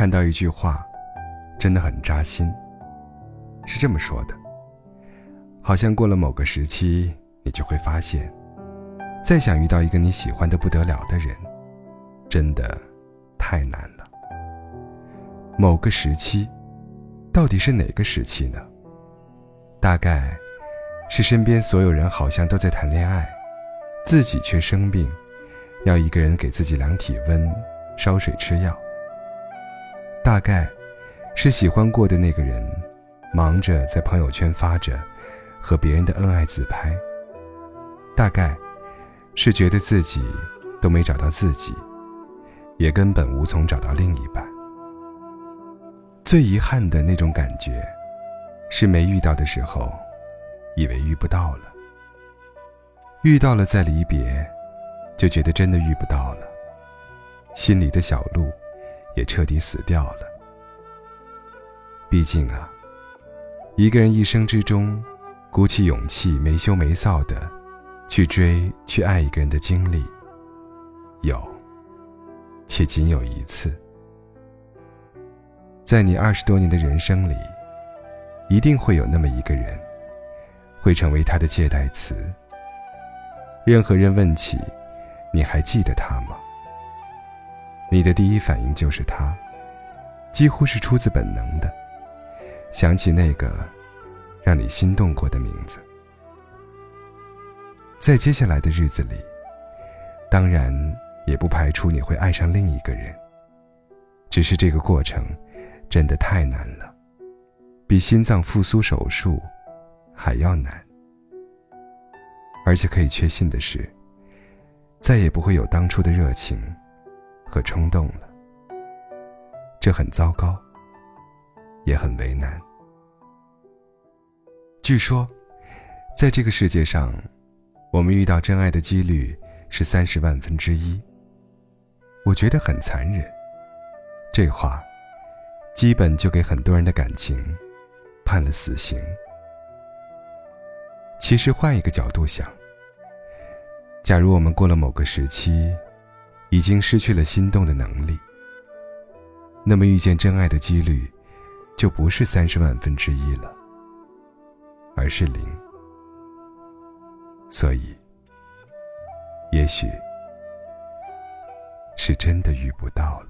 看到一句话，真的很扎心。是这么说的：好像过了某个时期，你就会发现，再想遇到一个你喜欢的不得了的人，真的太难了。某个时期，到底是哪个时期呢？大概，是身边所有人好像都在谈恋爱，自己却生病，要一个人给自己量体温、烧水、吃药。大概，是喜欢过的那个人，忙着在朋友圈发着和别人的恩爱自拍。大概，是觉得自己都没找到自己，也根本无从找到另一半。最遗憾的那种感觉。是没遇到的时候，以为遇不到了；遇到了再离别，就觉得真的遇不到了。心里的小鹿也彻底死掉了。毕竟啊，一个人一生之中，鼓起勇气没羞没臊的去追、去爱一个人的经历，有，且仅有一次。在你二十多年的人生里。一定会有那么一个人，会成为他的借代词。任何人问起，你还记得他吗？你的第一反应就是他，几乎是出自本能的，想起那个让你心动过的名字。在接下来的日子里，当然也不排除你会爱上另一个人，只是这个过程真的太难了。比心脏复苏手术还要难，而且可以确信的是，再也不会有当初的热情和冲动了。这很糟糕，也很为难。据说，在这个世界上，我们遇到真爱的几率是三十万分之一。我觉得很残忍。这话，基本就给很多人的感情。判了死刑。其实换一个角度想，假如我们过了某个时期，已经失去了心动的能力，那么遇见真爱的几率，就不是三十万分之一了，而是零。所以，也许是真的遇不到了。